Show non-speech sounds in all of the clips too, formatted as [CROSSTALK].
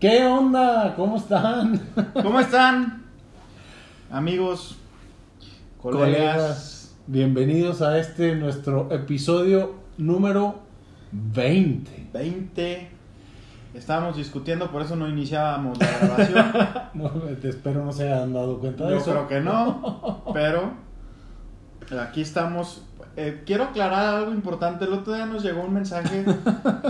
¿Qué onda? ¿Cómo están? [LAUGHS] ¿Cómo están? Amigos, colegas. bienvenidos a este nuestro episodio número 20. 20. Estábamos discutiendo, por eso no iniciábamos la grabación. [LAUGHS] No, te espero no se hayan dado cuenta de Yo eso. creo que no, [LAUGHS] pero aquí estamos. Eh, quiero aclarar algo importante. El otro día nos llegó un mensaje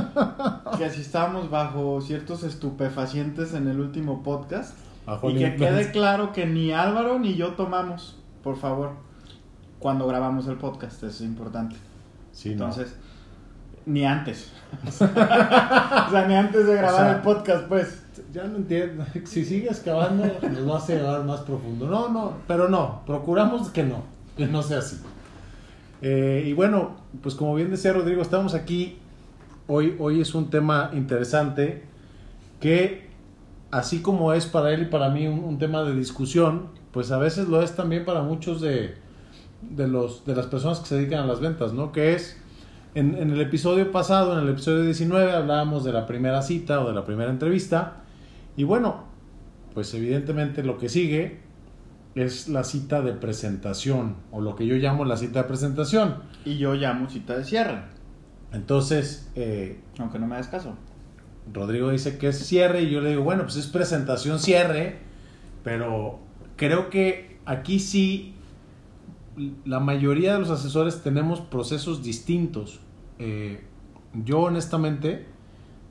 [LAUGHS] que si estábamos bajo ciertos estupefacientes en el último podcast. Bajo Y que influencia. quede claro que ni Álvaro ni yo tomamos, por favor, cuando grabamos el podcast. Eso es importante. Sí, no. Entonces, ni antes. [LAUGHS] o sea, ni antes de grabar O sea, el podcast, pues. Ya no entiendo. Si sigues cavando, nos vas a llevar más profundo. No, no, pero no. Procuramos que no. Que no sea así. Eh, y bueno, pues como bien decía Rodrigo, estamos aquí. Hoy, hoy es un tema interesante que, así como es para él y para mí un, tema de discusión, pues a veces lo es también para muchos de, de, los, de las personas que se dedican a las ventas, ¿no? Que es, en, en el episodio pasado, en el episodio 19, hablábamos de la primera cita o de la primera entrevista. Y bueno, pues evidentemente lo que sigue es la cita de presentación, o lo que yo llamo la cita de presentación. Y yo llamo cita de cierre, Entonces, eh, aunque no me hagas caso. Rodrigo dice que es cierre y yo le digo, bueno, pues es presentación cierre, pero creo que aquí sí la mayoría de los asesores tenemos procesos distintos. Eh, yo honestamente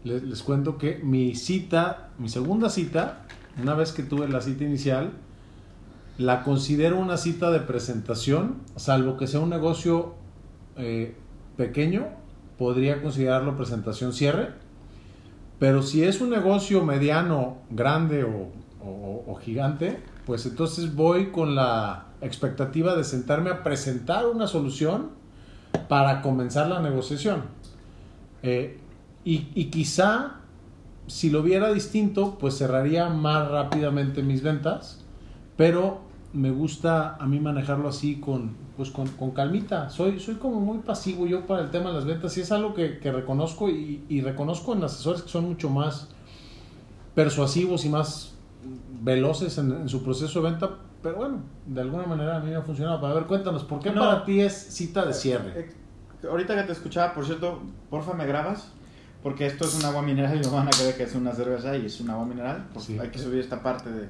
les, les cuento que mi cita, mi segunda cita, una vez que tuve la cita inicial, la considero una cita de presentación, salvo que sea un negocio eh, pequeño, podría considerarlo presentación cierre. Pero si es un negocio mediano, grande o, o- gigante, pues entonces voy con la expectativa de sentarme a presentar una solución para comenzar la negociación. Eh, y, y quizá, si lo viera distinto, pues cerraría más rápidamente mis ventas, pero me gusta a mí manejarlo así con, pues con, con calmita. Soy, soy como muy pasivo yo para el tema de las ventas y es algo que, que reconozco y, y reconozco en asesores que son mucho más persuasivos y más veloces en, en su proceso de venta, pero bueno, de alguna manera a mí me ha funcionado. A ver, cuéntanos, ¿por qué No. para ti es cita de cierre? Eh, ahorita que te escuchaba, por cierto, porfa, ¿me grabas? Porque esto es un agua mineral [LAUGHS] y lo van a creer que es una cerveza y es un agua mineral. Porque Sí. hay que subir esta parte de...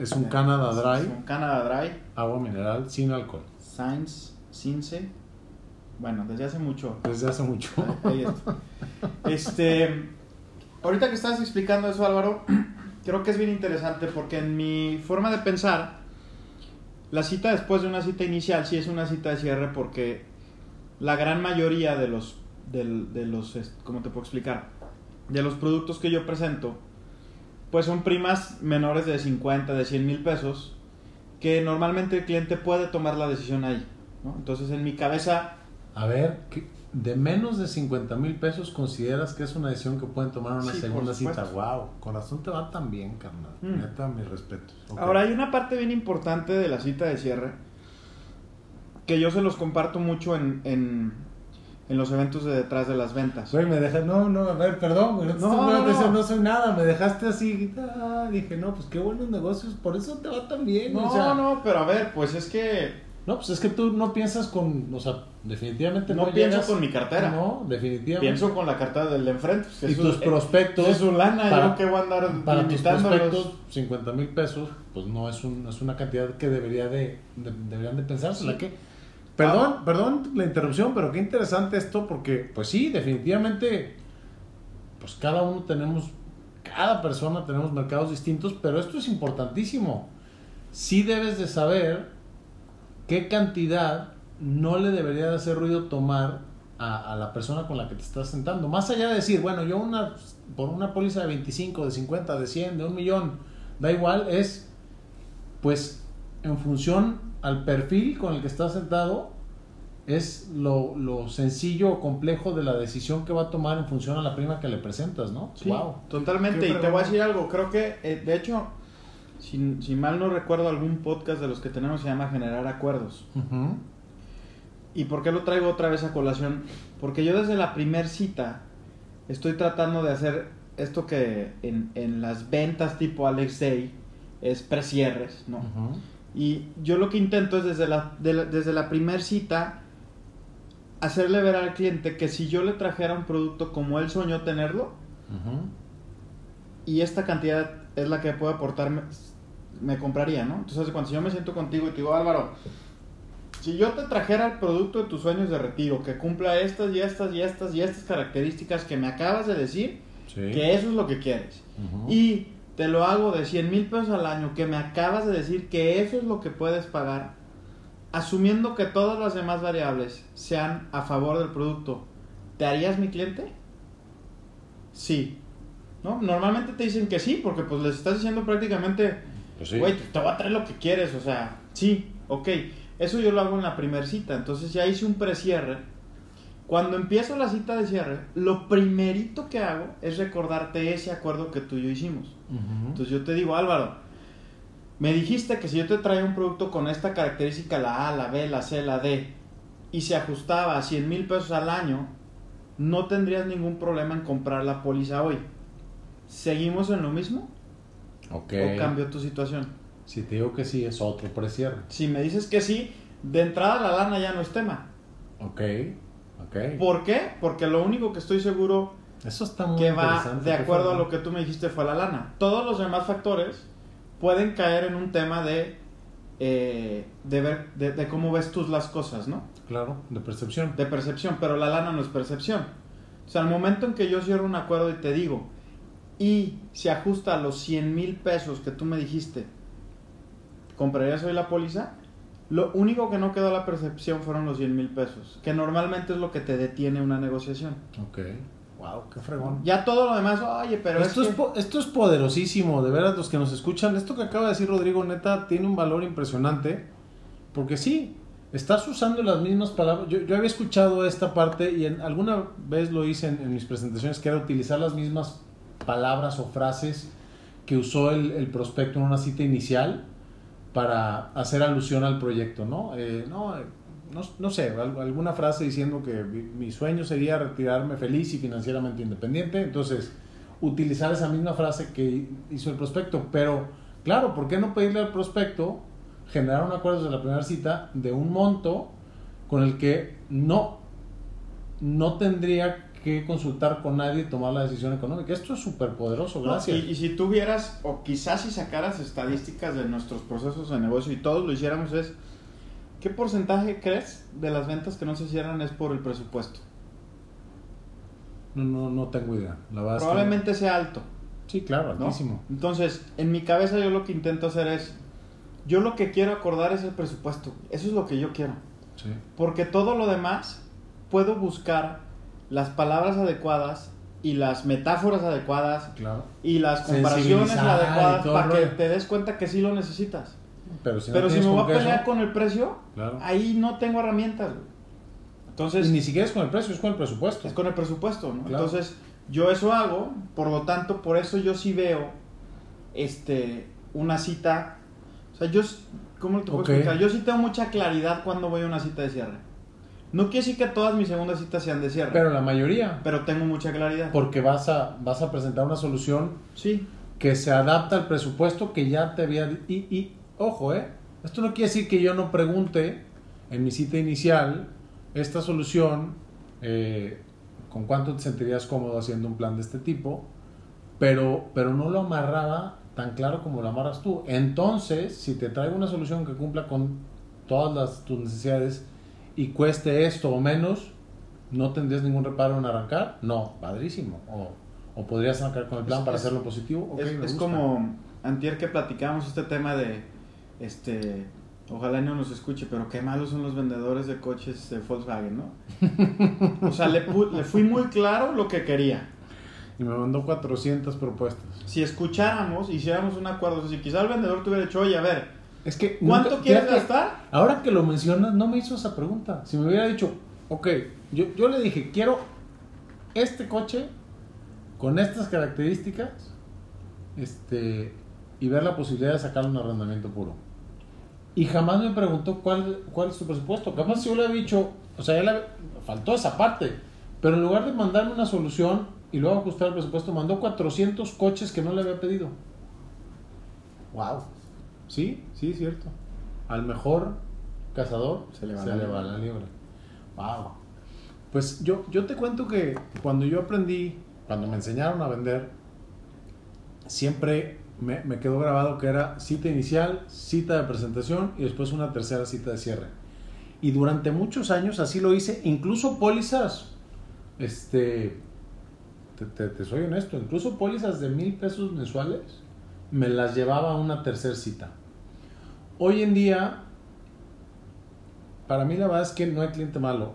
Es un Canada Es Dry, un Canada Dry. agua mineral sin alcohol, Science, Cince. Bueno, desde hace mucho. desde hace mucho. Ahí. Este, ahorita que estás explicando eso, Álvaro, [CLEARS THROAT] creo que es bien interesante porque en mi forma de pensar, la cita después de una cita inicial sí es una cita de cierre porque la gran mayoría de los, del- de, los, es- ¿cómo te puedo explicar? De los productos que yo presento, pues son primas menores de 50, de 100 mil pesos, que normalmente el cliente puede tomar la decisión ahí. ¿no? Entonces en mi cabeza A ver, ¿qué- de menos de 50 mil pesos consideras que es una decisión que pueden tomar una Sí, segunda cita? Wow, corazón te va tan bien, carnal. Mm. Neta, mis respetos. Ahora hay una parte bien importante de la cita de cierre que yo se los comparto mucho en, en, en los eventos de detrás de las ventas. Güey, me dejas, no, no, a ver, perdón, güey, no, te No, no, atención, no. soy nada, me dejaste así, ah, dije, no, pues qué buenos negocios, por eso te va tan bien, No, o sea, no, pero a ver, pues es que no, pues es que tú no piensas con, o sea, definitivamente no, no, pienso llegas- con mi cartera. No, definitivamente. Pienso con la cartera del de enfrente. pues, y tus prospectos, Es su lana, para- yo que voy a andar para tus prospectos, 50 mil pesos, pues no es, un, es una cantidad que debería de, de- deberían de pensársela, Sí. que... Perdón, Ah. perdón la interrupción, pero qué interesante esto, porque, pues sí, definitivamente, pues cada uno tenemos, cada persona tenemos mercados distintos, pero esto es importantísimo. Sí debes de saber qué cantidad no le debería de hacer ruido tomar a, a la persona con la que te estás sentando. Más allá de decir, bueno, yo una, por una póliza de 25, de 50, de 100, de un millón, da igual, es pues en función al perfil con el que estás sentado, es lo, lo sencillo o complejo de la decisión que va a tomar en función a la prima que le presentas, ¿no? Sí, Wow. totalmente. Y te voy a decir algo. Creo que, eh, de hecho, si, si mal no recuerdo, algún podcast de los que tenemos se llama Generar Acuerdos. ¿Y por qué lo traigo otra vez a colación? Porque yo desde la primer cita estoy tratando de hacer esto que en, en las ventas tipo Alex Day es precierres, ¿no? Y yo lo que intento es desde la, de la- desde la primer cita hacerle ver al cliente que si yo le trajera un producto como él soñó tenerlo y esta cantidad es la que puedo aportar, me, compraría, ¿no? Entonces cuando si yo me siento contigo y te digo, Álvaro, si yo te trajera el producto de tus sueños de retiro que cumpla estas y estas y estas y estas características que me acabas de decir, Sí. que eso es lo que quieres. Y te lo hago de 100 mil pesos al año, que me acabas de decir que eso es lo que puedes pagar, asumiendo que todas las demás variables sean a favor del producto, ¿te harías mi cliente? Sí. ¿No? Normalmente te dicen que sí, porque pues les estás diciendo prácticamente, Pues sí. güey, te voy a traer lo que quieres, o sea, sí, ok. Eso yo lo hago en la primera cita, entonces ya hice un precierre. Cuando empiezo la cita de cierre, lo primerito que hago es recordarte ese acuerdo que tú y yo hicimos. Ujú. Entonces yo te digo, Álvaro, me dijiste que si yo te traía un producto con esta característica, la A, la B, la C, la D, y se ajustaba a 100 mil pesos al año, no tendrías ningún problema en comprar la póliza hoy. ¿Seguimos en lo mismo Ok. o cambió tu situación? Si te digo que sí, es otro precierre. Si me dices que sí, de entrada la lana ya no es tema. Ok. ¿Por qué? Porque lo único que estoy seguro Eso está muy que va de acuerdo a lo que tú me dijiste fue la lana. Todos los demás factores pueden caer en un tema de, eh, de ver de, de cómo ves tú las cosas, ¿no? Claro, de percepción. De percepción, pero la lana no es percepción. O sea, al momento en que yo cierro un acuerdo y te digo, y se ajusta a los 100 mil pesos que tú me dijiste, ¿comprarías hoy la póliza? Lo único que no quedó a la percepción fueron los 100 mil pesos, que normalmente es lo que te detiene una negociación. Ok. Wow, qué fregón. Ya todo lo demás, oye, pero esto, es es que- po- esto es poderosísimo, de veras los que nos escuchan. Esto que acaba de decir Rodrigo, neta, tiene un valor impresionante. Porque sí, estás usando las mismas palabras. Yo, yo había escuchado esta parte y en, alguna vez lo hice en, en mis presentaciones, que era utilizar las mismas palabras o frases que usó el, el prospecto en una cita inicial para hacer alusión al proyecto, ¿no? Eh, no, eh, no, sé, al- alguna frase diciendo que mi, mi sueño sería retirarme feliz y financieramente independiente. Entonces, utilizar esa misma frase que hizo el prospecto. Pero, claro, ¿por qué no pedirle al prospecto generar un acuerdo desde la primera cita de un monto con el que no, no tendría que consultar con nadie y tomar la decisión económica? Esto es súper poderoso, No, gracias. y, y si tuvieras, o quizás si sacaras estadísticas de nuestros procesos de negocio y todos lo hiciéramos, es ¿qué porcentaje crees de las ventas que no se cierran es por el presupuesto? No, no, no tengo idea. La verdad es que- Probablemente sea alto. Sí, claro, ¿no? altísimo. Entonces, en mi cabeza yo lo que intento hacer es, yo lo que quiero acordar es el presupuesto. Eso es lo que yo quiero. Sí. Porque todo lo demás puedo buscar las palabras adecuadas y las metáforas adecuadas Claro. y las comparaciones adecuadas para que te des cuenta que sí lo necesitas. Pero si, no Pero si tienes me voy a pelear con el precio, Claro. ahí no tengo herramientas. güey. Entonces, y ni siquiera es con el precio, es con el presupuesto. es con el presupuesto, ¿no? Claro. Entonces, yo eso hago, por lo tanto, por eso yo sí veo este una cita. O sea, yo, ¿cómo te puedo explicar? Yo sí tengo mucha claridad cuando voy a una cita de cierre. No quiere decir que todas mis segundas citas sean de cierre, Pero la mayoría. pero tengo mucha claridad. Porque vas a, vas a presentar una solución Sí, que se adapta al presupuesto que ya te había... Y, y ojo, ¿eh? Esto no quiere decir que yo no pregunte en mi cita inicial esta solución, eh, con cuánto te sentirías cómodo haciendo un plan de este tipo, pero, pero no lo amarraba tan claro como lo amarras tú. Entonces, si te traigo una solución que cumpla con todas las, tus necesidades y cueste esto o menos, ¿no tendrías ningún reparo en arrancar? No, padrísimo. O, o podrías arrancar con el plan Es- para es- hacerlo positivo. Ok, es, es como antier que platicábamos este tema de, este, ojalá no nos escuche, pero qué malos son los vendedores de coches de Volkswagen, ¿no? O sea, le, pu- le fui muy claro lo que quería. Y me mandó 400 propuestas. Si escucháramos, hiciéramos un acuerdo, o sea, si quizá el vendedor te hubiera dicho, oye, a ver, Es que... ¿cuánto nunca- quieres gastar? Ahora que lo mencionas, no me hizo esa pregunta. Si me hubiera dicho, ok, yo, yo le dije, quiero este coche con estas características este, y ver la posibilidad de sacarle un arrendamiento puro. Y jamás me preguntó cuál, cuál es su presupuesto. Si yo le había dicho, o sea, ya le faltó esa parte. Pero en lugar de mandarme una solución y luego ajustar el presupuesto, mandó 400 coches que no le había pedido. Wow. Sí, sí, cierto. Al mejor cazador Se le va se la le va la liebre. Wow. Pues yo, yo te cuento que cuando yo aprendí, cuando me enseñaron a vender, siempre me, me quedó grabado que era cita inicial, cita de presentación y después una tercera cita de cierre. Y durante muchos años así lo hice, incluso pólizas, este, te, te- te soy honesto, incluso pólizas de mil pesos mensuales, me las llevaba a una tercera cita. Hoy en día, para mí la verdad es que no hay cliente malo.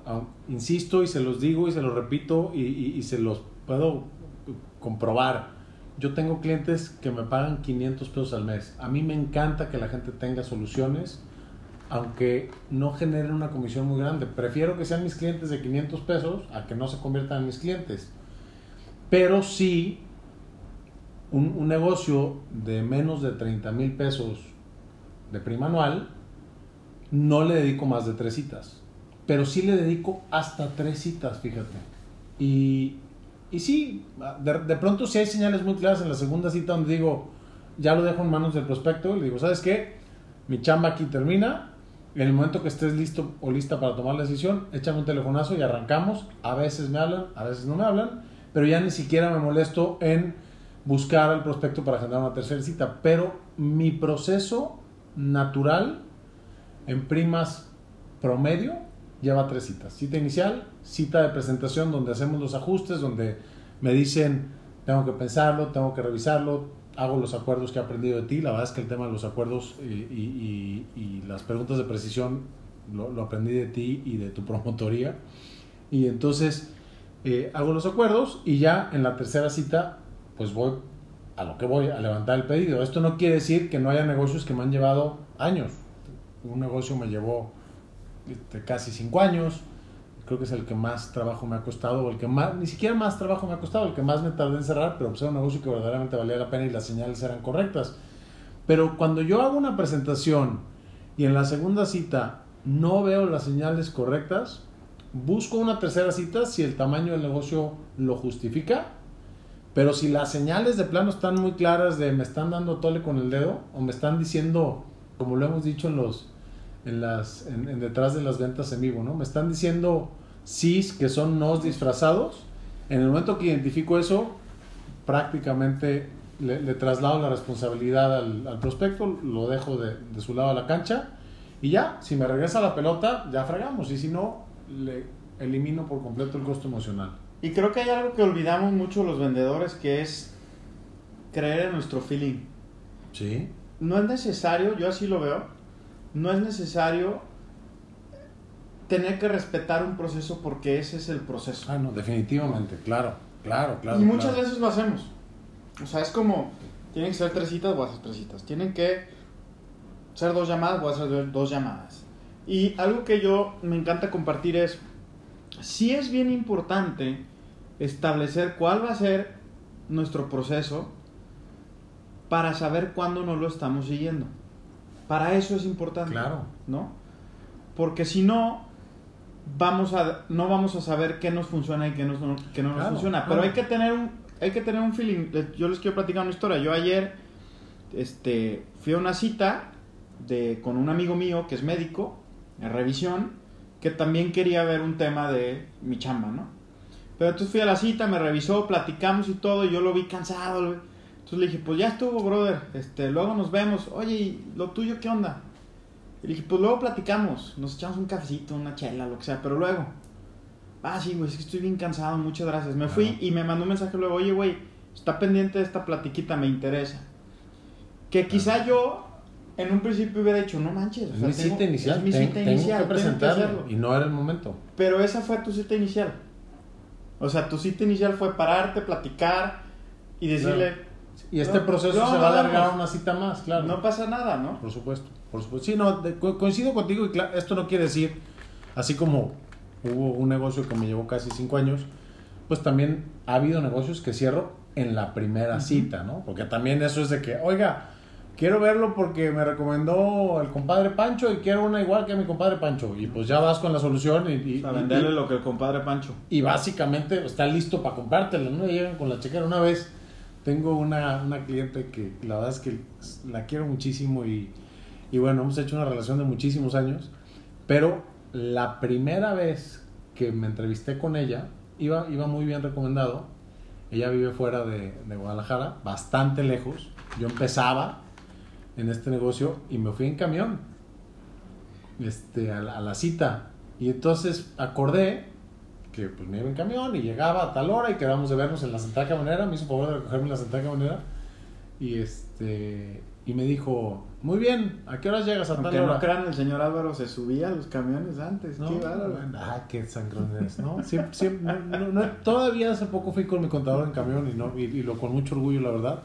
Insisto y se los digo y se los repito y, y- y se los puedo comprobar. Yo tengo clientes que me pagan 500 pesos al mes. A mí me encanta que la gente tenga soluciones, aunque no generen una comisión muy grande. Prefiero que sean mis clientes de 500 pesos a que no se conviertan en mis clientes. Pero sí, un, negocio de menos de 30 mil pesos de prima anual, no le dedico más de tres citas. Pero sí le dedico hasta tres citas, fíjate. Y, y sí, de, de pronto sí hay señales muy claras en la segunda cita donde digo, ya lo dejo en manos del prospecto, le digo, ¿sabes qué? Mi chamba aquí termina. En el momento que estés listo o lista para tomar la decisión, échame un telefonazo y arrancamos. A veces me hablan, a veces no me hablan, pero ya ni siquiera me molesto en buscar al prospecto para generar una tercera cita. Pero mi proceso natural en primas promedio lleva tres citas. Cita inicial, cita de presentación donde hacemos los ajustes, donde me dicen, tengo que pensarlo, tengo que revisarlo, hago los acuerdos que he aprendido de ti. La verdad es que el tema de los acuerdos y, las preguntas de precisión lo, lo aprendí de ti y de tu promotoría. Y entonces eh, hago los acuerdos y ya en la tercera cita, pues voy a lo que voy, a levantar el pedido. Esto no quiere decir que no haya negocios que me han llevado años. Un negocio me llevó este, casi cinco años. Creo que es el que más trabajo me ha costado, o el que más, ni siquiera más trabajo me ha costado, el que más me tardé en cerrar, pero pues era un negocio que verdaderamente valía la pena y las señales eran correctas. Pero cuando yo hago una presentación y en la segunda cita no veo las señales correctas, busco una tercera cita si el tamaño del negocio lo justifica. Pero si las señales de plano están muy claras de me están dando tole con el dedo o me están diciendo, como lo hemos dicho en los en las en, detrás de las ventas en vivo, ¿no? Me están diciendo sís que son nos disfrazados. En el momento que identifico eso, prácticamente le, le traslado la responsabilidad al, al prospecto, lo dejo de, de su lado a la cancha y ya, si me regresa la pelota, ya fregamos y si no, le elimino por completo el costo emocional. Y creo que hay algo que olvidamos mucho los vendedores que es creer en nuestro feeling. Sí. No es necesario, yo así lo veo, no es necesario tener que respetar un proceso porque ese es el proceso. Ah, no, definitivamente, claro, claro, claro. y muchas claro. veces lo hacemos. O sea, es como, tienen que ser tres citas, voy a hacer tres citas. Tienen que ser dos llamadas, voy a hacer dos llamadas. Y algo que yo me encanta compartir es, sí es bien importante establecer cuál va a ser nuestro proceso para saber cuándo no lo estamos siguiendo. Para eso es importante. Claro. ¿No? Porque si no, vamos a, no vamos a saber qué nos funciona y qué, nos, qué no nos funciona. claro. Pero hay que tener un, hay que tener un feeling. Yo les quiero platicar una historia. Yo ayer este, fui a una cita de, con un amigo mío que es médico, en revisión, que también quería ver un tema de mi chamba, ¿no? Pero entonces fui a la cita, me revisó, platicamos y todo, y yo lo vi cansado. lo vi- Entonces le dije, pues ya estuvo, brother, este, luego nos vemos. Oye, ¿y lo tuyo qué onda? Y le dije, pues luego platicamos, nos echamos un cafecito, una chela, lo que sea, pero luego. Ah, sí, güey, es que estoy bien cansado, muchas gracias. Me fui Ajá. y me mandó un mensaje luego, oye, güey, está pendiente de esta platiquita, me interesa. Que quizá yo en un principio hubiera dicho, no manches, o sea, mi tengo- cita inicial, es mi cita inicial, tengo que presentarlo y no era el momento. Pero esa fue tu cita inicial. O sea, tu cita inicial fue pararte, platicar y decirle, Y este No, proceso no, se va a alargar no. una cita más, claro. no pasa nada, ¿no? Por supuesto, por supuesto. Sí, no, de- co- coincido contigo y claro, esto no quiere decir, así como hubo un negocio que me llevó casi cinco años, pues también ha habido negocios que cierro en la primera Ujú. cita, ¿no? Porque también eso es de que, oiga, quiero verlo porque me recomendó el compadre Pancho y quiero una igual que mi compadre Pancho. Y pues ya vas con la solución y, y, A y- venderle y- lo que el compadre Pancho. y básicamente está listo para comprártela, ¿no? Llegan con la chequera. Una vez tengo una, una cliente que la verdad es que la quiero muchísimo y, y bueno, hemos hecho una relación de muchísimos años, pero la primera vez que me entrevisté con ella, iba, iba muy bien recomendado. Ella vive fuera de, de Guadalajara, bastante lejos. Yo empezaba en este negocio y me fui en camión este, a, la, a la cita. Y entonces acordé que pues me iba en camión y llegaba a tal hora y quedamos de vernos en la central camionera. Me hizo favor de recogerme en la central camionera. Y este y me dijo, muy bien, ¿a qué horas llegas a Aunque tal no hora? crean, el señor Álvaro se subía a los camiones antes. No, Qué bárbaro. ah, qué sangrón eres, ¿no? Siempre, siempre- no, no, no, todavía hace poco fui con mi contador en camión y, no, y, y lo con mucho orgullo, la verdad.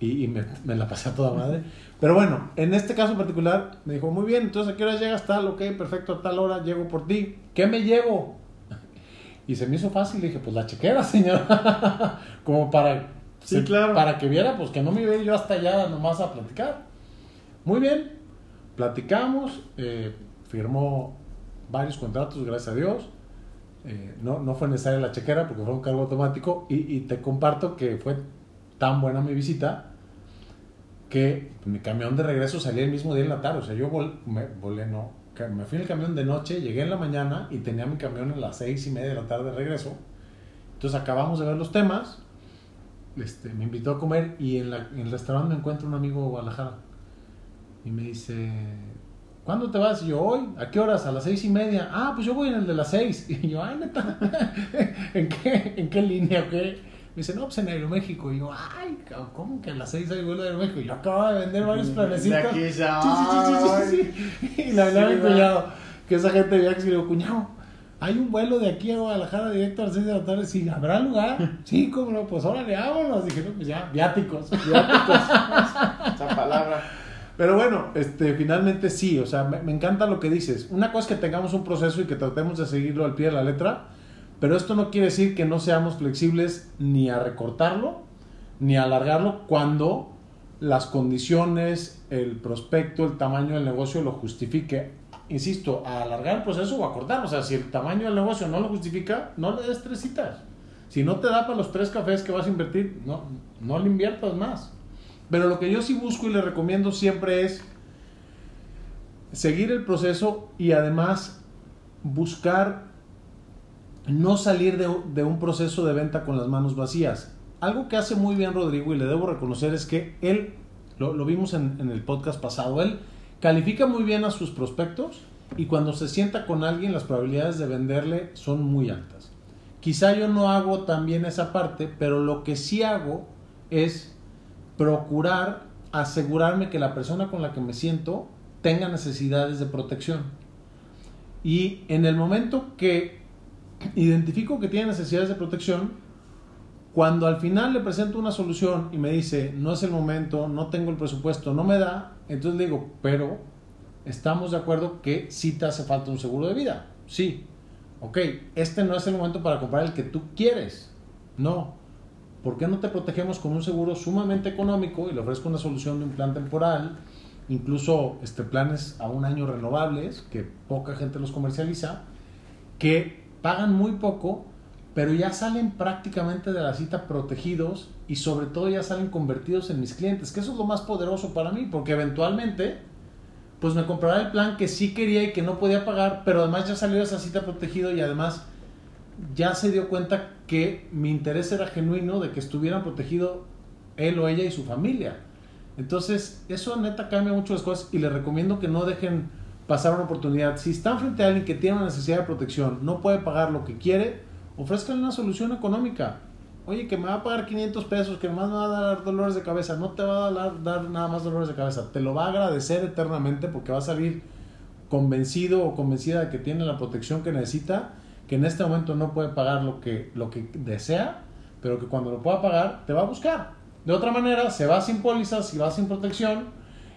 Y, y me, me la pasé a toda madre. Pero bueno, en este caso en particular, me dijo, muy bien, entonces a qué hora llegas tal, ok, perfecto, a tal hora llego por ti. ¿Qué me llevo? Y se me hizo fácil, le dije, pues la chequera, [LAUGHS] señora. Como para, Sí, claro. para que viera, pues que no me iba yo hasta allá nomás a platicar. Muy bien, platicamos, eh, firmó varios contratos, gracias a Dios. Eh, no, no fue necesaria la chequera porque fue un cargo automático y, y te comparto que fue tan buena mi visita que mi camión de regreso salía el mismo día en la tarde. O sea, yo volé, no, me fui en el camión de noche, llegué en la mañana y tenía mi camión a las seis y media de la tarde de regreso. Entonces acabamos de ver los temas, este, me invitó a comer y en, la- en el restaurante me encuentro un amigo de Guadalajara y me dice, ¿cuándo te vas? Y yo, hoy, ¿a qué horas? A las seis y media. Ah, pues yo voy en el de las seis. [LAUGHS] Y yo, ay, neta, [LAUGHS] ¿en qué, ¿en qué línea qué? Me dice, no, pues en Aeroméxico. Y yo, ay, ¿cómo que a las seis hay vuelo de Aeroméxico? Yo acababa de vender varios planecitos. Sí, sí, sí, sí, sí, sí. Y le hablaba a mi cuñado, que esa gente y le digo, cuñado, hay un vuelo de aquí a Guadalajara directo a las 6 de la tarde. Sí, ¿habrá lugar? [LAUGHS] Sí, cómo no, pues órale, vámonos. Dije, no, pues ya, viáticos. [LAUGHS] Viáticos. Esa palabra. Pero bueno, este, finalmente sí, o sea, me, me encanta lo que dices. Una cosa es que tengamos un proceso y que tratemos de seguirlo al pie de la letra, pero esto no quiere decir que no seamos flexibles ni a recortarlo, ni a alargarlo cuando las condiciones, el prospecto, el tamaño del negocio lo justifique. Insisto, a alargar el proceso o a cortarlo. O sea, si el tamaño del negocio no lo justifica, no le des tres citas. Si no te da para los tres cafés que vas a invertir, no, no le inviertas más. Pero lo que yo sí busco y le recomiendo siempre es seguir el proceso y además buscar no salir de, un proceso de venta con las manos vacías. Algo que hace muy bien Rodrigo y le debo reconocer es que él, lo, lo vimos en, en el podcast pasado, él califica muy bien a sus prospectos y cuando se sienta con alguien las probabilidades de venderle son muy altas. Quizá yo no hago también esa parte, pero lo que sí hago es procurar asegurarme que la persona con la que me siento tenga necesidades de protección. Y en el momento que identifico que tiene necesidades de protección, cuando al final le presento una solución y me dice, no es el momento, no tengo el presupuesto, no me da, entonces le digo, pero estamos de acuerdo que sí te hace falta un seguro de vida. Sí. Ok, este no es el momento para comprar el que tú quieres. No. ¿Por qué no te protegemos con un seguro sumamente económico y le ofrezco una solución de un plan temporal? Incluso este, planes a un año renovables, que poca gente los comercializa, que pagan muy poco, pero ya salen prácticamente de la cita protegidos y sobre todo ya salen convertidos en mis clientes, que eso es lo más poderoso para mí, porque eventualmente pues me comprará el plan que sí quería y que no podía pagar, pero además ya salió de esa cita protegido y además ya se dio cuenta que mi interés era genuino de que estuvieran protegido él o ella y su familia. Entonces, eso neta cambia mucho las cosas y les recomiendo que no dejen pasar una oportunidad. Si están frente a alguien que tiene una necesidad de protección, no puede pagar lo que quiere, ofrezcan una solución económica. Oye, que me va a pagar 500 pesos, que más me va a dar dolores de cabeza. No te va a dar, nada más dolores de cabeza. Te lo va a agradecer eternamente porque va a salir convencido o convencida de que tiene la protección que necesita, que en este momento no puede pagar lo que, lo que desea, pero que cuando lo pueda pagar, te va a buscar. De otra manera, se va sin pólizas, se va sin protección,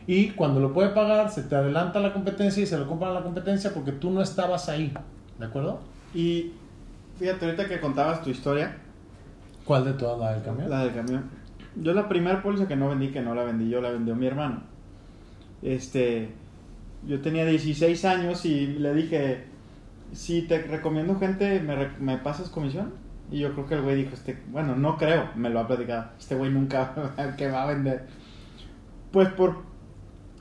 y cuando lo puede pagar, se te adelanta la competencia y se lo compran a la competencia porque tú no estabas ahí. ¿De acuerdo? Y fíjate, ahorita que contabas tu historia, ¿Cuál de todas la del camión? la del camión, Yo la primera póliza que no vendí, que no la vendí yo, la vendió mi hermano. Este, yo tenía 16 años y le dije, si te recomiendo gente, ¿me, me pasas comisión? Y yo creo que el güey dijo, este, bueno, no creo, me lo ha platicado, este güey nunca [LAUGHS] que va a vender. Pues por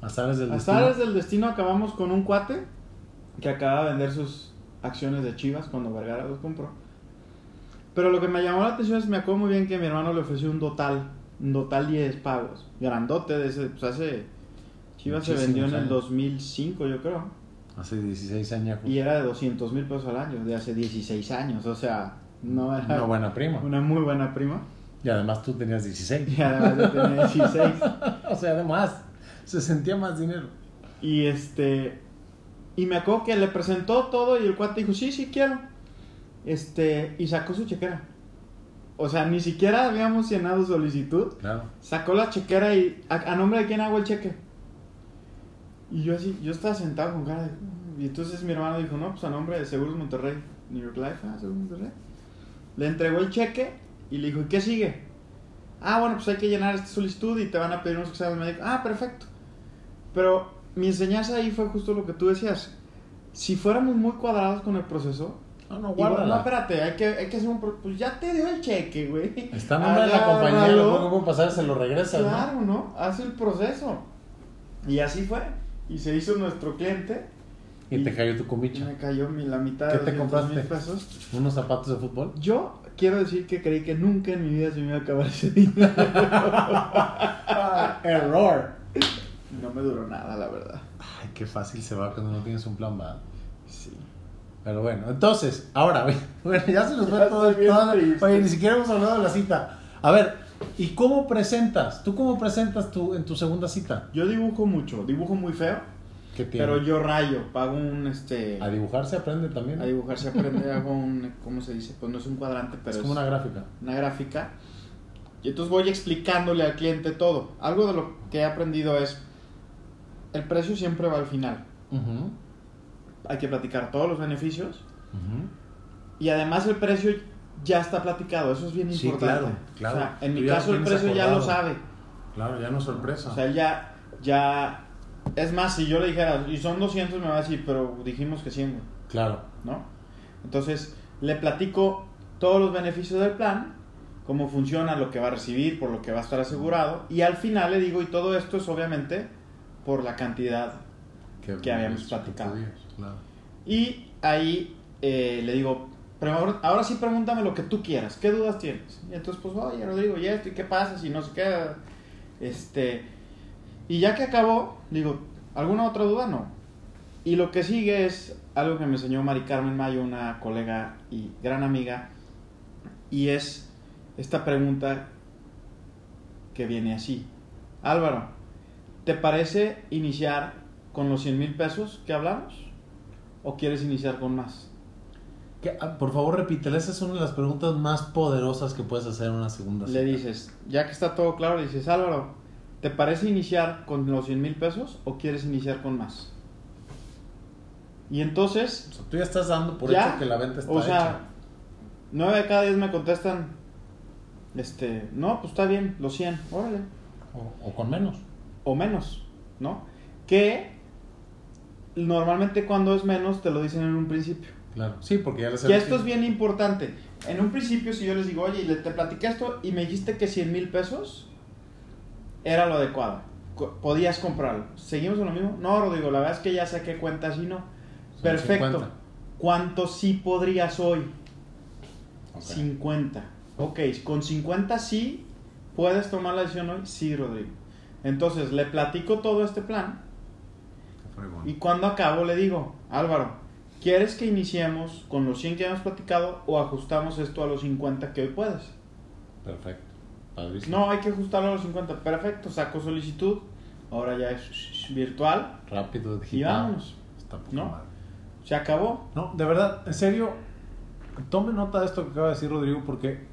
Azares del destino. azares del destino acabamos con un cuate que acaba de vender sus acciones de Chivas cuando Vergara los compró. Pero lo que me llamó la atención es, me acuerdo muy bien que mi hermano le ofreció un total, un total 10 pagos, grandote de ese, pues hace, Chivas se vendió en el años. 2005 yo creo, Hace 16 años. y era de 200 mil pesos al año, de hace 16 años, o sea, no era Una buena prima. una muy buena prima, Y además tú tenías 16. y además yo tenía 16. [LAUGHS] o sea, además, se sentía más dinero. Y este. Y me acuerdo que le presentó todo y el cuate dijo, sí, sí quiero. Este. Y sacó su chequera. O sea, ni siquiera habíamos llenado solicitud. Claro. Sacó la chequera y. ¿A, a nombre de quién hago el cheque? Y yo así, yo estaba sentado con cara de. Y entonces mi hermano dijo, no, pues a nombre de Seguros Monterrey. New York Life, ah, Seguros Monterrey. Le entregó el cheque y le dijo, ¿y qué sigue? Ah, bueno, pues hay que llenar esta solicitud y te van a pedir unos exámenes médicos. Ah, perfecto. Pero mi enseñanza ahí fue justo lo que tú decías. Si fuéramos muy cuadrados con el proceso, No, no, guárdala. no, espérate, hay que, hay que hacer un... Pues ya te dio el cheque, güey. Está en nombre de la compañía, lo puede pasar se lo regresas, ¿no? Claro, ¿no? Hace el proceso. Y así fue. Y se hizo nuestro cliente. Y te cayó tu comicha. me cayó mi, la mitad ¿Qué de te 200 mil compraste? pesos. ¿Unos zapatos de fútbol? Yo quiero decir que creí que nunca en mi vida se me iba a acabar ese dinero. [LAUGHS] [LAUGHS] Error. No me duró nada, la verdad. Ay, qué fácil se va cuando no tienes un plan va. Sí. Pero bueno, entonces, ahora, [LAUGHS] bueno, ya se nos fue todo. triste. Oye, ni siquiera hemos hablado de la cita. A ver, ¿y cómo presentas? ¿Tú cómo presentas tu, en tu segunda cita? Yo dibujo mucho, dibujo muy feo, ¿Qué tiene? pero yo rayo, pago un este A dibujar se aprende también. a dibujar se aprende, hago un ¿cómo se dice? Pues no es un cuadrante, pero es es, como una gráfica. una gráfica. Y entonces voy explicándole al cliente todo. Algo de lo que he aprendido es el precio siempre va al final. Hay que platicar todos los beneficios y además el precio ya está platicado, eso es bien Sí, importante. claro, claro. O sea, en mi caso el precio ya lo sabe. Claro, ya no es sorpresa. O sea, ya, ya, es más, si yo le dijera, y son 200, me va a decir, pero dijimos que 100, güey", claro. ¿no? Entonces, le platico todos los beneficios del plan, cómo funciona, lo que va a recibir, por lo que va a estar asegurado, y al final le digo, y todo esto es obviamente por la cantidad. Que habíamos platicado. claro. Y ahí eh, le digo, pero ahora sí pregúntame lo que tú quieras, ¿qué dudas tienes? Y entonces, pues, oye, Rodrigo, ¿y esto? ¿Y qué pasa si no se queda? Este, y ya que acabó, digo, ¿alguna otra duda? No. Y lo que sigue es algo que me enseñó Mari Carmen Mayo, una colega y gran amiga, y es esta pregunta que viene así. Álvaro, ¿te parece iniciar con los 100 mil pesos que hablamos? ¿O quieres iniciar con más? ¿Qué? Ah, Por favor, repítela. Esa es una de las preguntas más poderosas que puedes hacer en una segunda Le cita. dices, ya que está todo claro, le dices, Álvaro, ¿te parece iniciar con los 100 mil pesos o quieres iniciar con más? Y entonces, O sea, tú ya estás dando por Ya, hecho que la venta está o sea, hecha. 9 de cada 10 me contestan, este, no, pues está bien, los 100, órale. O, o con menos. O menos, ¿no? Que normalmente cuando es menos te lo dicen en un principio. Claro. Sí, porque ya les Que esto es bien importante. En un principio, si yo les digo, oye, le- te platiqué esto y me dijiste que 100 mil pesos era lo adecuado, podías comprarlo. ¿Seguimos en lo mismo? No, Rodrigo, la verdad es que ya saqué cuentas y no. Son Perfecto. 50. ¿Cuánto sí podrías hoy? Ok. 50. Ok, con 50 sí puedes tomar la decisión hoy. Sí, Rodrigo. Entonces le platico todo este plan y cuando acabo le digo, Álvaro, ¿quieres que iniciemos con los 100 que hemos platicado o ajustamos esto a los 50 que hoy puedes? Perfecto. Padrísimo. No, hay que ajustarlo a los 50. Perfecto, saco solicitud. Ahora ya es virtual. Rápido, Y digital. vámonos. Está madre. Se acabó. No, de verdad, en serio, tome nota de esto que acaba de decir Rodrigo, porque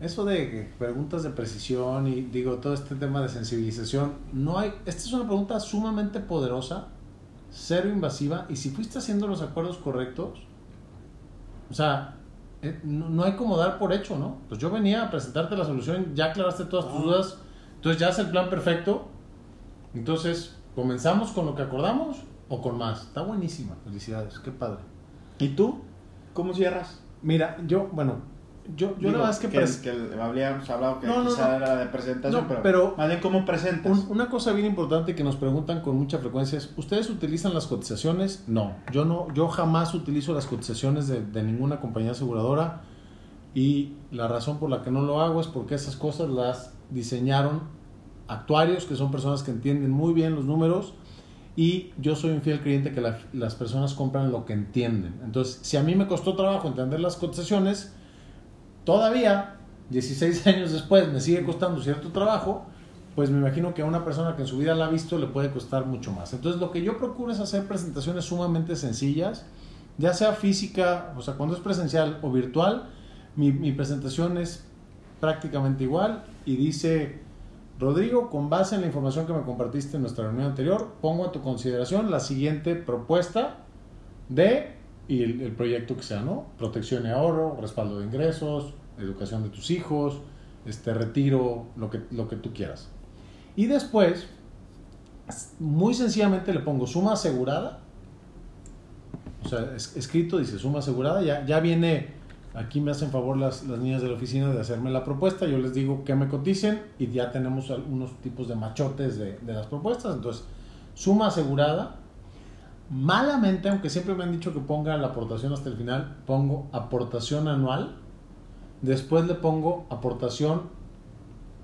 eso de preguntas de precisión y digo, todo este tema de sensibilización, no hay, esta es una pregunta sumamente poderosa, cero invasiva, y si fuiste haciendo los acuerdos correctos, o sea, eh, no, no hay como dar por hecho, ¿no? Pues yo venía a presentarte la solución, ya aclaraste todas tus Ah. dudas, entonces ya es el plan perfecto. Entonces, ¿comenzamos con lo que acordamos o con más? Está buenísima, felicidades, qué padre. ¿Y tú? ¿Cómo cierras? Mira, yo, bueno, yo, yo Digo, la verdad es que... que, pres- que habríamos hablado que No, no, quizá no. era de presentación, pero, pero- más bien cómo presentas. Un- una cosa bien importante que nos preguntan con mucha frecuencia es, ¿ustedes utilizan las cotizaciones? No, yo no, yo jamás utilizo las cotizaciones de, de ninguna compañía aseguradora y la razón por la que no lo hago es porque esas cosas las diseñaron actuarios, que son personas que entienden muy bien los números y yo soy un fiel creyente que la- las personas compran lo que entienden. Entonces, si a mí me costó trabajo entender las cotizaciones, todavía, 16 [LAUGHS] años después, me sigue costando cierto trabajo, pues me imagino que a una persona que en su vida la ha visto le puede costar mucho más. Entonces lo que yo procuro es hacer presentaciones sumamente sencillas, ya sea física, o sea, cuando es presencial o virtual, mi, mi presentación es prácticamente igual y dice, Rodrigo, con base en la información que me compartiste en nuestra reunión anterior, pongo a tu consideración la siguiente propuesta de y el, proyecto que sea, ¿no? Protección y ahorro, respaldo de ingresos, educación de tus hijos, este retiro, lo que, lo que tú quieras. Y después, muy sencillamente le pongo suma asegurada. O sea, es- escrito dice suma asegurada. Ya, ya viene, aquí me hacen favor las, las niñas de la oficina de hacerme la propuesta. Yo les digo que me coticen y ya tenemos algunos tipos de machotes de, de las propuestas. Entonces, suma asegurada. Malamente, aunque siempre me han dicho que ponga la aportación hasta el final, pongo aportación anual. Después le pongo aportación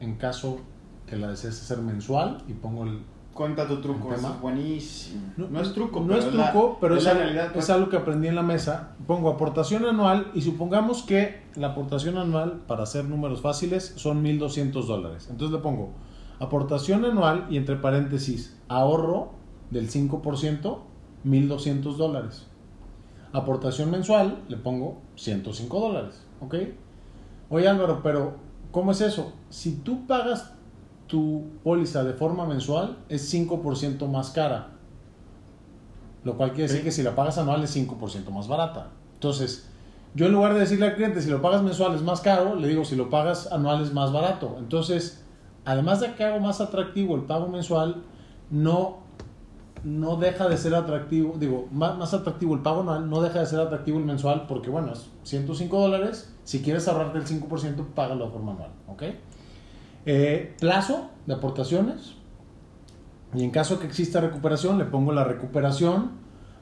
en caso que la desees hacer mensual y pongo el... Cuenta tu truco, es buenísimo. No, es truco, no pero es la- truco, pero es, la algo, realidad. pues. es algo que aprendí en la mesa. Pongo aportación anual y supongamos que la aportación anual, para hacer números fáciles, son 1.200 dólares. Entonces le pongo aportación anual y entre paréntesis ahorro del 5%, 1.200 dólares. Aportación mensual, le pongo 105 dólares. ¿Ok? Oye Álvaro, pero ¿cómo es eso? Si tú pagas tu póliza de forma mensual, es 5% más cara. Lo cual quiere decir Sí. que si la pagas anual es 5% más barata. Entonces, yo en lugar de decirle al cliente si lo pagas mensual es más caro, le digo si lo pagas anual es más barato. Entonces, además de que hago más atractivo el pago mensual, no, no deja de ser atractivo, digo, más, más atractivo el pago anual, no deja de ser atractivo el mensual porque, bueno, es 105 dólares. Si quieres ahorrarte el 5%, págalo de forma anual. ¿Ok? Eh, plazo de aportaciones. Y en caso que exista recuperación, le pongo la recuperación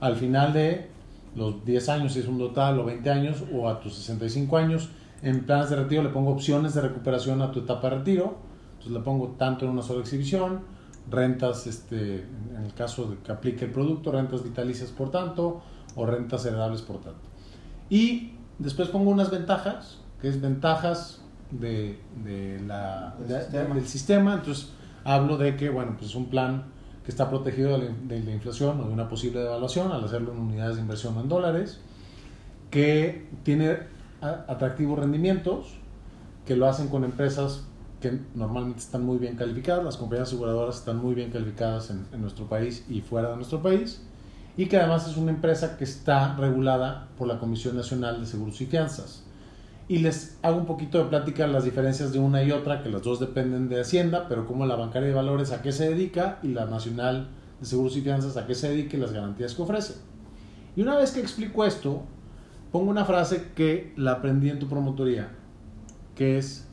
al final de los 10 años, si es un total, o 20 años, o a tus 65 años. En planes de retiro le pongo opciones de recuperación a tu etapa de retiro. Entonces le pongo tanto en una sola exhibición, rentas, este, en el caso de que aplique el producto, rentas vitalicias por tanto, o rentas heredables por tanto. Y después pongo unas ventajas, que es ventajas de, de la, Del de- sistema. del sistema. Entonces hablo de que, bueno, pues es un plan que está protegido de la, de la inflación o de una posible devaluación al hacerlo en unidades de inversión en dólares, que tiene atractivos rendimientos, que lo hacen con empresas que normalmente están muy bien calificadas, las compañías aseguradoras están muy bien calificadas en, nuestro país y fuera de nuestro país, y que además es una empresa que está regulada por la Comisión Nacional de Seguros y Fianzas. Y les hago un poquito de plática las diferencias de una y otra, que las dos dependen de Hacienda, pero como la bancaria de valores a qué se dedica y la Nacional de Seguros y Fianzas a qué se dedica y las garantías que ofrece. Y una vez que explico esto, pongo una frase que la aprendí en tu promotoría, que es,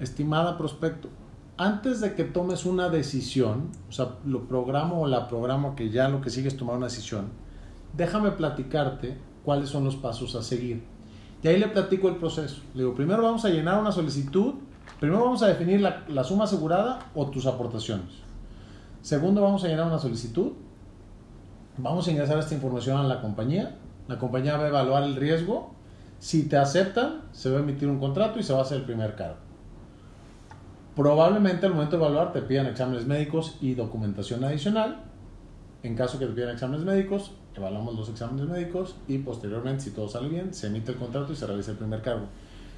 estimada prospecto, antes de que tomes una decisión, o sea, lo programo o la programo que ya lo que sigue es tomar una decisión, déjame platicarte cuáles son los pasos a seguir. Y ahí le platico el proceso. Le digo, primero vamos a llenar una solicitud, primero vamos a definir la, la suma asegurada o tus aportaciones. Segundo, vamos a llenar una solicitud, vamos a ingresar esta información a la compañía, la compañía va a evaluar el riesgo, si te aceptan, se va a emitir un contrato y se va a hacer el primer cargo. Probablemente al momento de evaluar te pidan exámenes médicos y documentación adicional. En caso que te pidan exámenes médicos, evaluamos los exámenes médicos y posteriormente, si todo sale bien, se emite el contrato y se realiza el primer cargo.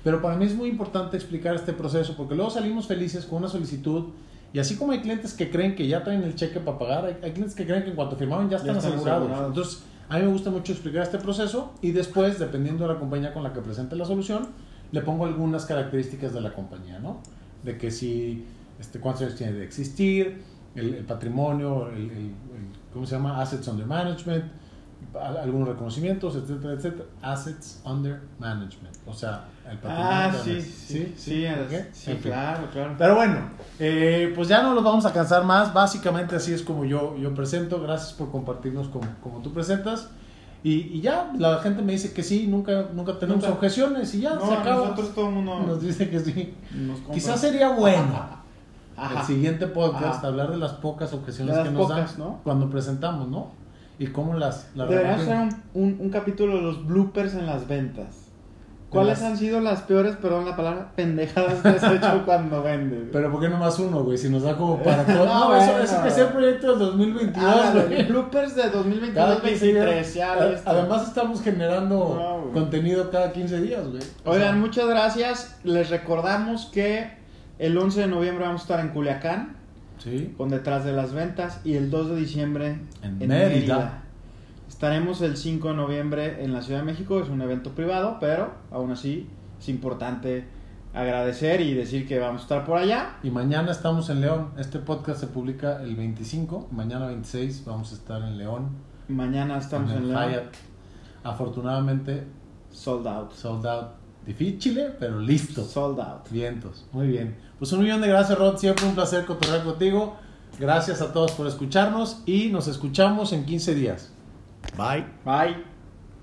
Pero para mí es muy importante explicar este proceso porque luego salimos felices con una solicitud y así como hay clientes que creen que ya traen el cheque para pagar, hay, hay clientes que creen que en cuanto firmaron ya están, están asegurados. asegurados. Entonces, A mí me gusta mucho explicar este proceso y después, dependiendo de la compañía con la que presente la solución, le pongo algunas características de la compañía, ¿no? De que si, este, cuántos años tiene de existir, el, el patrimonio, el, ¿cómo se llama? Assets under management, algunos reconocimientos, etcétera, etcétera. Assets under management, o sea, el patrimonio. Ah, sí, sí, sí, sí, claro, claro. Pero bueno, eh, pues ya no los vamos a cansar más. Básicamente así es como yo, yo presento. Gracias por compartirnos como, como tú presentas. Y, y ya, la gente me dice que sí, nunca, nunca tenemos Nunca. objeciones y ya No, se acaba. nosotros todo el mundo Nos dice que sí. Quizás sería bueno Ajá. el siguiente podcast Ajá. hablar de las pocas objeciones las que nos pocas, dan ¿no? cuando presentamos, ¿no? Y cómo las, las Deberíamos hacer un, un, un capítulo de los bloopers en las ventas. ¿Cuáles las- han sido las peores, perdón la palabra, pendejadas que has hecho [LAUGHS] cuando vendes? Pero ¿por qué nomás uno, güey? Si nos da como para [LAUGHS] todo. No, No, eso, ese que sea el proyecto del 2022, Ah, güey. bloopers de Cada 2022 15 días. 2023 ya A- listo. Además estamos generando No, contenido cada 15 días, güey. O Oigan, sea, muchas gracias. Les recordamos que el 11 de noviembre vamos a estar en Culiacán, Sí. con Detrás de las Ventas, y el 2 de diciembre En en, Mérida. Mérida. Estaremos el 5 de noviembre en la Ciudad de México, es un evento privado, pero aún así es importante agradecer y decir que vamos a estar por allá. Y mañana estamos en León. Este podcast se publica el 25. Mañana 26 vamos a estar en León. Mañana estamos en en León. Hyatt. Afortunadamente, Sold out. sold out. Difícil, pero listo. Sold out. Vientos. Muy bien. Pues un millón de gracias, Rod. Siempre un placer cotorrear contigo. Gracias a todos por escucharnos y nos escuchamos en 15 días. Bye. Bye.